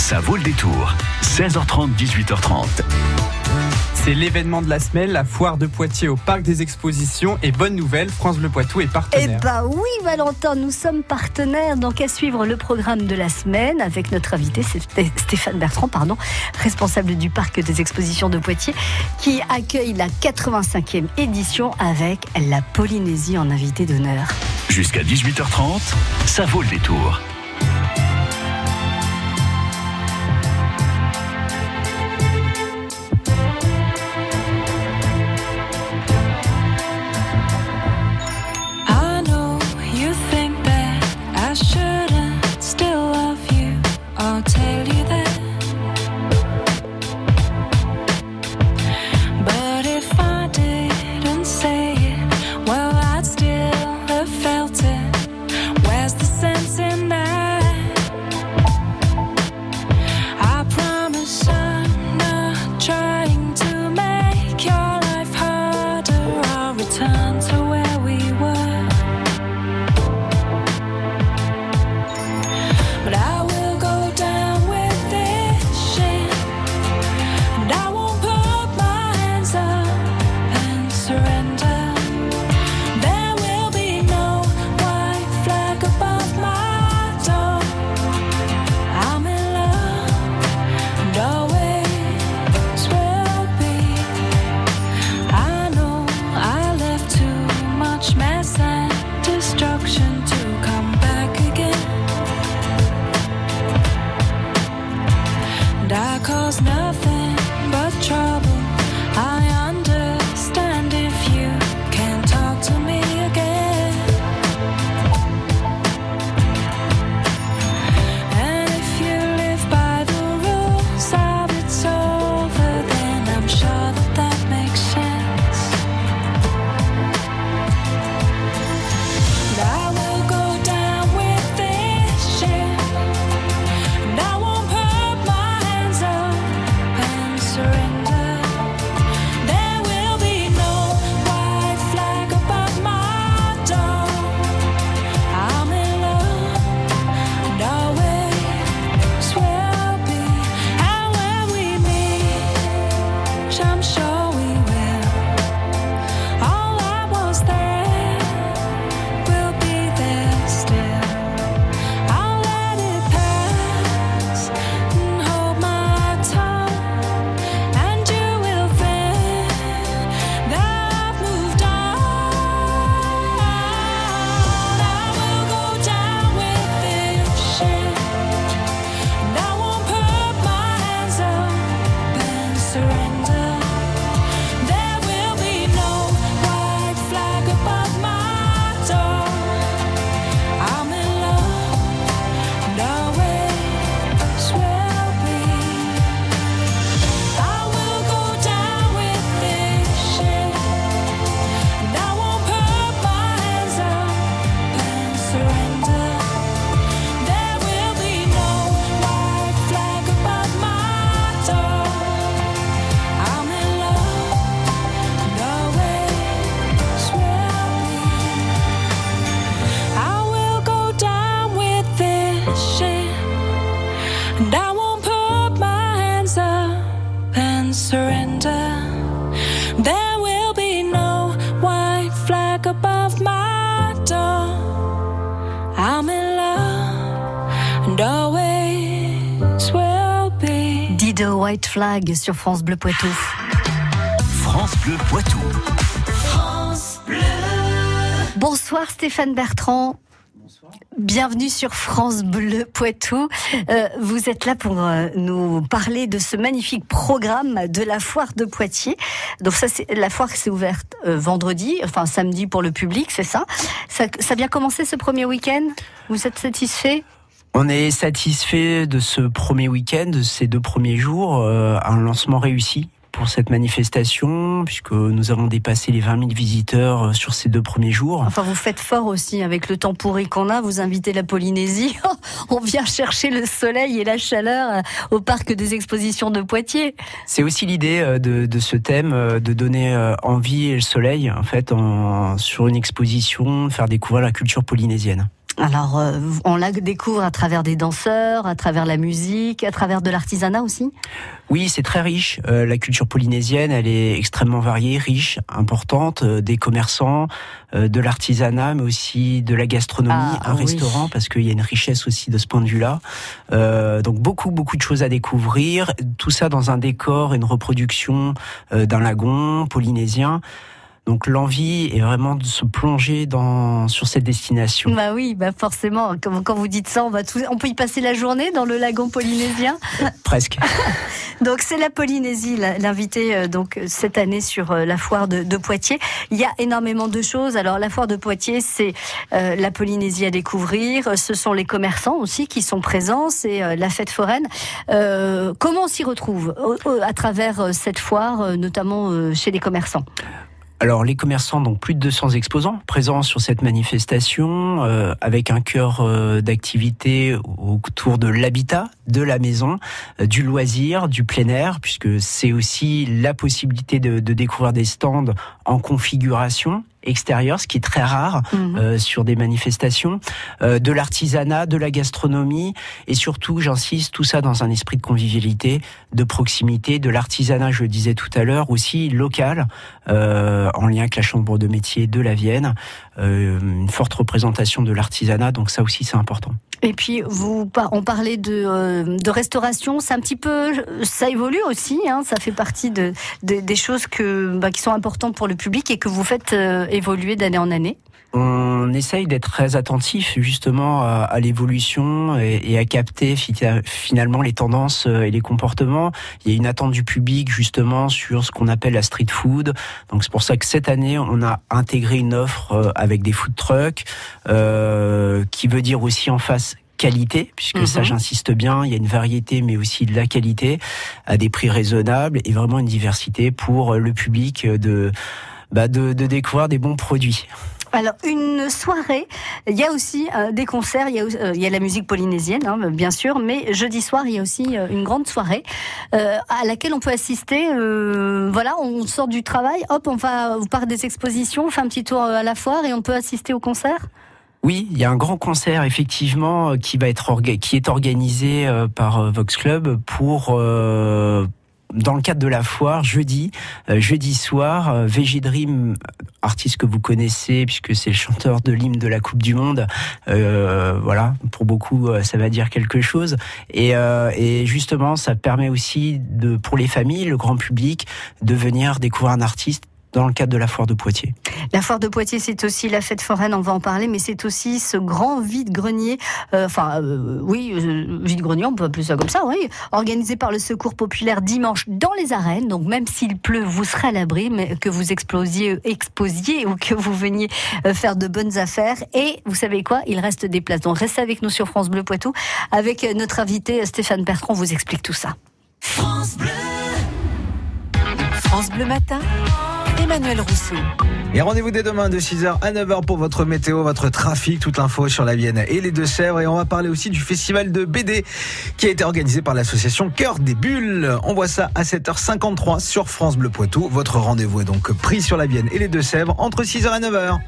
Ça vaut le détour. 16h30, 18h30. C'est l'événement de la semaine, la foire de Poitiers au Parc des Expositions. Et bonne nouvelle, France Bleu Poitou est Eh partenaire. bah oui, Valentin, nous sommes partenaires. Donc à suivre le programme de la semaine avec notre invité, Stéphane Bertrand, pardon, responsable du Parc des Expositions de Poitiers, qui accueille la 85e édition avec la Polynésie en invité d'honneur. Jusqu'à 18h30, ça vaut le détour. was nothing but trouble. Flag sur France Bleu Poitou. France Bleu Poitou. Bonsoir Stéphane Bertrand. Bienvenue sur France Bleu Poitou. Euh, vous êtes là pour euh, nous parler de ce magnifique programme de la foire de Poitiers. Donc ça, c'est la foire qui s'est ouverte euh, vendredi, enfin samedi pour le public, c'est ça? ça Ça a bien commencé ce premier week-end? Vous êtes satisfait? On est satisfait de ce premier week-end, de ces deux premiers jours, euh, un lancement réussi pour cette manifestation, puisque nous avons dépassé les 20 000 visiteurs euh, sur ces deux premiers jours. Enfin, vous faites fort aussi avec le temps pourri qu'on a. Vous invitez la Polynésie. On vient chercher le soleil et la chaleur euh, au parc des expositions de Poitiers. C'est aussi l'idée de, de ce thème, de donner envie et le soleil, en fait, en, sur une exposition, de faire découvrir la culture polynésienne. Alors, euh, on la découvre à travers des danseurs, à travers la musique, à travers de l'artisanat aussi? Oui, c'est très riche. Euh, la culture polynésienne, elle est extrêmement variée, riche, importante. euh, des commerçants, euh, de l'artisanat, mais aussi de la gastronomie, Ah, un oui. restaurant, parce qu'il y a une richesse aussi de ce point de vue-là. Euh, donc beaucoup, beaucoup de choses à découvrir. Tout ça dans un décor, une reproduction euh, d'un lagon polynésien. Donc l'envie est vraiment de se plonger dans sur cette destination. Bah oui, bah forcément. Quand, vous dites ça, on va tout, on peut y passer la journée dans le lagon polynésien? Presque. Donc c'est la Polynésie, l'invité euh, donc cette année sur euh, la foire de, de Poitiers. Il y a énormément de choses. Alors la foire de Poitiers, c'est euh, la Polynésie à découvrir. Ce sont les commerçants aussi qui sont présents. C'est euh, la fête foraine. Euh, comment on s'y retrouve à travers cette foire, notamment chez les commerçants? Alors les commerçants, donc plus de 200 exposants présents sur cette manifestation, euh, avec un cœur euh, d'activité autour de l'habitat, de la maison, euh, du loisir, du plein air, puisque c'est aussi la possibilité de, de découvrir des stands en configuration extérieure, ce qui est très rare Mhm. euh, sur des manifestations, euh, de l'artisanat, de la gastronomie, et surtout, j'insiste, tout ça dans un esprit de convivialité, de proximité, de l'artisanat, je le disais tout à l'heure, aussi local, euh, en lien avec la Chambre de métier de la Vienne, une forte représentation de l'artisanat, donc ça aussi c'est important. Et puis, vous, on parlait de, euh, de restauration, c'est un petit peu, ça évolue aussi, hein, ça fait partie de, de- des choses bah, qui sont importantes pour le public et que vous faites euh, évoluer d'année en année. On essaye d'être très attentif justement à, à l'évolution et, et à capter fi- finalement les tendances euh, et les comportements. Il y a une attente du public justement sur ce qu'on appelle la street food. Donc c'est pour ça que cette année on a intégré une offre euh, avec des food trucks, euh, qui veut dire aussi en face qualité, puisque Mhm. ça j'insiste bien, il y a une variété mais aussi de la qualité à des prix raisonnables et vraiment une diversité pour le public de bah de, de découvrir des bons produits. Alors, une soirée, il y a aussi euh, des concerts, il y, a, euh, il y a la musique polynésienne, hein, bien sûr, mais jeudi soir, il y a aussi euh, une grande soirée à laquelle on peut assister. voilà, on sort du travail, hop, on va au parc des expositions, on fait un petit tour à la foire et on peut assister au concert? Oui, il y a un grand concert effectivement qui va être qui est organisé par Vox Club pour dans le cadre de la foire jeudi euh, jeudi soir euh, artiste que vous connaissez puisque c'est le chanteur de l'hymne de la Coupe du monde euh, voilà pour beaucoup euh, ça va dire quelque chose. Et, et justement ça permet aussi de pour les familles le grand public de venir découvrir un artiste dans le cadre de la foire de Poitiers. La foire de Poitiers, c'est aussi la fête foraine, on va en parler, mais c'est aussi ce grand vide-grenier, euh, enfin, euh, oui, euh, vide-grenier, on peut appeler ça comme ça, oui, organisé par le Secours Populaire dimanche dans les arènes. Donc, même s'il pleut, vous serez à l'abri, mais que vous explosiez, exposiez ou que vous veniez faire de bonnes affaires. Et vous savez quoi? Il reste des places. Donc, restez avec nous sur France Bleu Poitou. Avec notre invité Stéphane Bertrand, on vous explique tout ça. France Bleu Matin, Emmanuel Rousseau. Et rendez-vous dès demain de 6h à 9h pour votre météo, votre trafic, toute l'info sur la Vienne et les Deux-Sèvres. Et on va parler aussi du festival de BD qui a été organisé par l'association Cœur des Bulles. On voit ça à 7h53 sur France Bleu Poitou. Votre rendez-vous est donc pris sur la Vienne et les Deux-Sèvres entre 6h et 9h.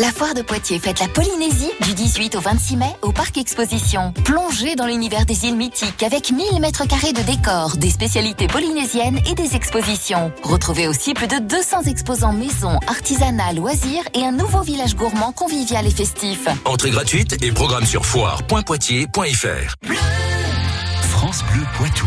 La foire de Poitiers fête la Polynésie du 18 au 26 mai au Parc Exposition. Plongez dans l'univers des îles mythiques avec 1000 mètres carrés de décors, des spécialités polynésiennes et des expositions. Retrouvez aussi plus de 200 exposants maison, artisanat, loisirs et un nouveau village gourmand convivial et festif. Entrée gratuite et programme sur foire.poitiers.fr. France Bleu Poitou.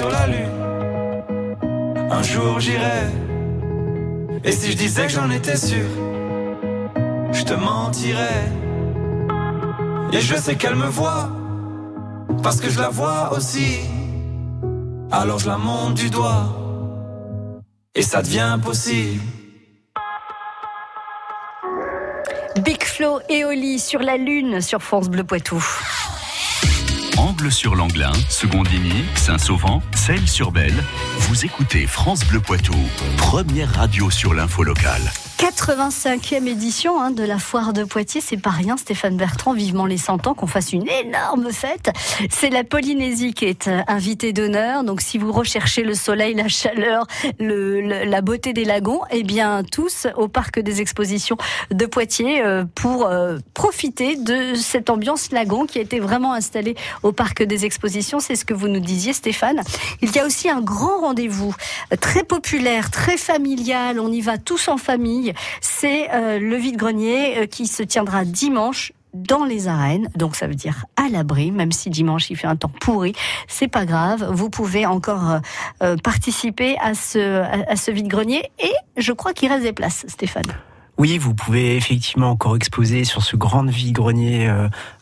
Sur la lune. Un jour j'irai. Et si je disais que j'en étais sûr Je te mentirais. Et je sais qu'elle me voit Parce que je la vois aussi. Alors je la monte du doigt Et ça devient possible. Big Flo et Oli sur la Lune sur France Bleu Poitou. Sur l'Anglin, Secondigny, Saint-Sauvent, Celles-sur-Belle. Vous écoutez France Bleu Poitou, première radio sur l'info locale. 85e édition hein, de la foire de Poitiers, c'est pas rien Stéphane Bertrand, vivement les 100 ans, qu'on fasse une énorme fête. C'est la Polynésie qui est euh, invitée d'honneur, donc si vous recherchez le soleil, la chaleur, le, le- la beauté des lagons, eh bien tous au parc des expositions de Poitiers euh, pour euh, profiter de cette ambiance lagon qui a été vraiment installée au parc des expositions, c'est ce que vous nous disiez Stéphane. Il y a aussi un grand rendez-vous euh, très populaire, très familial, on y va tous en famille, c'est euh, le vide-grenier euh, qui se tiendra dimanche dans les arènes, donc ça veut dire à l'abri, même si dimanche il fait un temps pourri, c'est pas grave, vous pouvez encore participer à ce, à, ce vide-grenier. Et je crois qu'il reste des places, Stéphane. Oui, vous pouvez effectivement encore exposer sur ce grand vide-grenier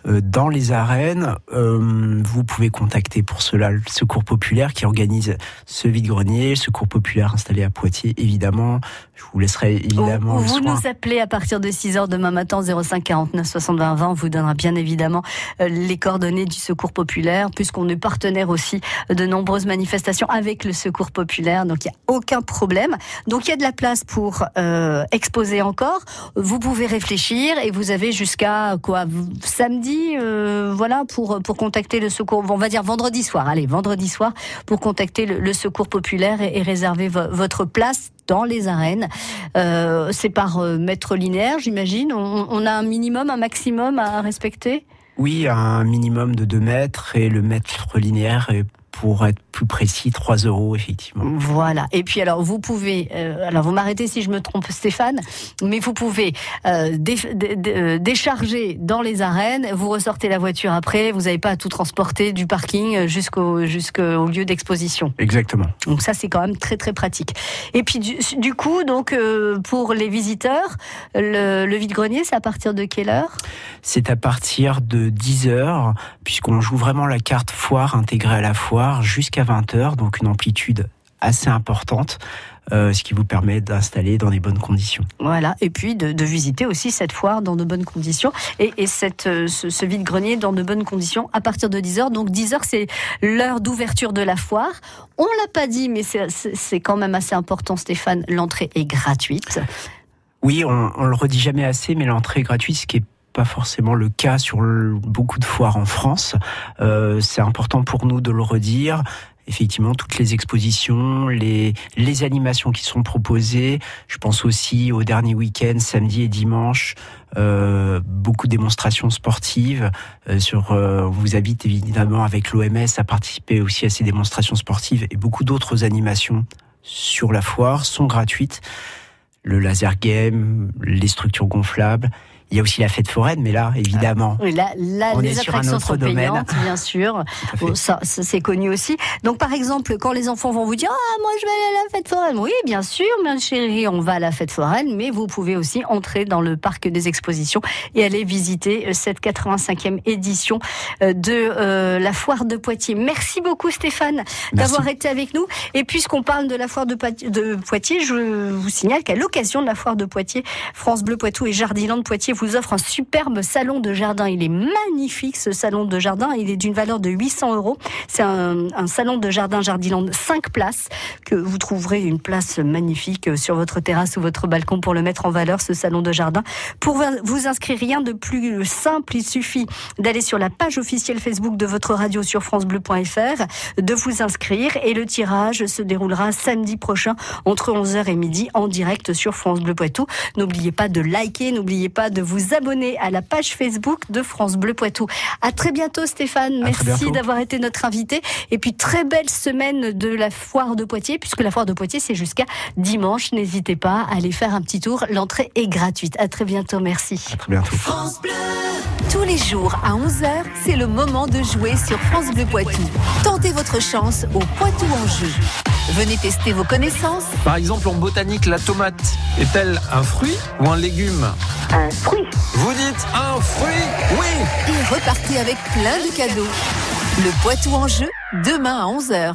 dans les arènes. Euh, vous pouvez contacter pour cela le Secours Populaire qui organise ce vide-grenier, le Secours Populaire installé à Poitiers, évidemment. Je vous laisserai évidemment le Vous soin. nous appelez à partir de 6 heures demain matin 05 49 60 20 20. On vous donnera bien évidemment euh, les coordonnées du Secours Populaire, puisqu'on est partenaire aussi de nombreuses manifestations avec le Secours Populaire. Donc il n'y a aucun problème. Donc il y a de la place pour euh, exposer encore. Vous pouvez réfléchir et vous avez jusqu'à quoi samedi, euh, voilà, pour contacter le Secours. On va dire vendredi soir. Allez, vendredi soir pour contacter le, Secours Populaire et, réserver vo- votre place dans les arènes. Euh, c'est par euh, mètre linéaire, j'imagine. On, on a un minimum, un maximum à respecter? Oui, un minimum de 2 mètres et le mètre linéaire est pour être plus précis, 3 euros effectivement. Voilà. Et puis alors vous pouvez, euh, alors vous m'arrêtez si je me trompe Stéphane, mais vous pouvez euh, dé- dé- dé- euh, décharger dans les arènes, vous ressortez la voiture après, vous n'avez pas à tout transporter du parking jusqu'au jusqu'au lieu d'exposition. Exactement. Donc ça c'est quand même très très pratique. Et puis du, du coup donc euh, pour les visiteurs, le, le vide-grenier c'est à partir de quelle heure? C'est à partir de 10 heures, puisqu'on joue vraiment la carte foire intégrée à la foire jusqu'à 20 heures, donc une amplitude assez importante, euh, ce qui vous permet d'installer dans des bonnes conditions. Voilà, et puis de, de visiter aussi cette foire dans de bonnes conditions et, et cette, euh, ce, ce vide-grenier dans de bonnes conditions à partir de 10h. Donc 10h, c'est l'heure d'ouverture de la foire. On l'a pas dit, mais c'est- quand même assez important, Stéphane, l'entrée est gratuite. Oui, on, on le redit jamais assez, mais l'entrée est gratuite, ce qui est pas forcément le cas sur beaucoup de foires en France. Euh, c'est important pour nous de le redire. Effectivement, toutes les expositions, les, animations qui sont proposées. Je pense aussi au dernier week-end, samedi et dimanche, euh, beaucoup de démonstrations sportives. Euh, sur, vous invite évidemment avec l'OMS à participer aussi à ces démonstrations sportives et beaucoup d'autres animations sur la foire sont gratuites le laser game, les structures gonflables. Il y a aussi la fête foraine, mais là, évidemment, Oui, là, là On les est sur un autre sont domaine. payantes, bien sûr. Bon, ça, ça, c'est connu aussi. Donc, par exemple, quand les enfants vont vous dire Ah, moi, je vais aller à la fête foraine. Oui, bien sûr, ma chérie, on va à la fête foraine, mais vous pouvez aussi entrer dans le parc des expositions et aller visiter euh, cette 85e édition euh, de euh, la foire de Poitiers. Merci beaucoup, Stéphane, d'avoir été avec nous. Et puisqu'on parle de la foire de Poitiers, je vous signale qu'à l'occasion de la foire de Poitiers, France Bleu Poitou et Jardiland Poitiers vous offrent un superbe salon de jardin. Il est magnifique ce salon de jardin. Il est d'une valeur de 800 euros. C'est un, salon de jardin Jardiland 5 places que vous trouverez une place magnifique sur votre terrasse ou votre balcon pour le mettre en valeur, ce salon de jardin. Pour vous inscrire, rien de plus simple. Il suffit d'aller sur la page officielle Facebook de votre radio sur francebleu.fr, de vous inscrire et le tirage se déroulera samedi prochain entre 11h et midi en direct sur France Bleu Poitou. N'oubliez pas de liker, n'oubliez pas de vous abonner à la page Facebook de France Bleu Poitou. À très bientôt Stéphane, À merci d'avoir été notre invité et puis très belle semaine de la foire de Poitiers puisque la foire de Poitiers c'est jusqu'à dimanche. N'hésitez pas à aller faire un petit tour, l'entrée est gratuite. À très bientôt, merci. à très bientôt. Tous les jours à 11h, c'est le moment de jouer sur France Bleu Poitou. Tentez votre chance au Poitou en jeu. Venez tester vos connaissances Par exemple, en botanique, la tomate est-elle un fruit ou un légume Un fruit. Vous dites un fruit Oui et repartez avec plein de cadeaux. Le Poitou en jeu, demain à 11h.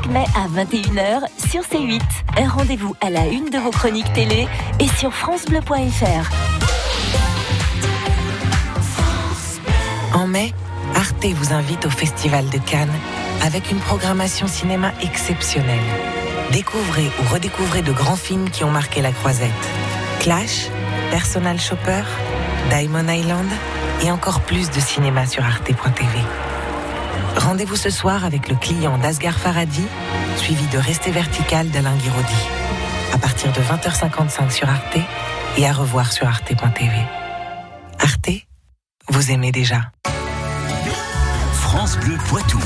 mai à 21h sur C8. Un rendez-vous à la une de vos chroniques télé et sur FranceBleu.fr. En mai, Arte vous invite au Festival de Cannes avec une programmation cinéma exceptionnelle. Découvrez ou redécouvrez de grands films qui ont marqué la croisette. Clash, Personal Shopper, Diamond Island et encore plus de cinéma sur arte.tv. Rendez-vous ce soir avec le client d'Asghar Faradi, suivi de Rester vertical d'Alain Guiraudy. À partir de 20h55 sur Arte et à revoir sur arte.tv. Arte, vous aimez déjà. France Bleu Poitou.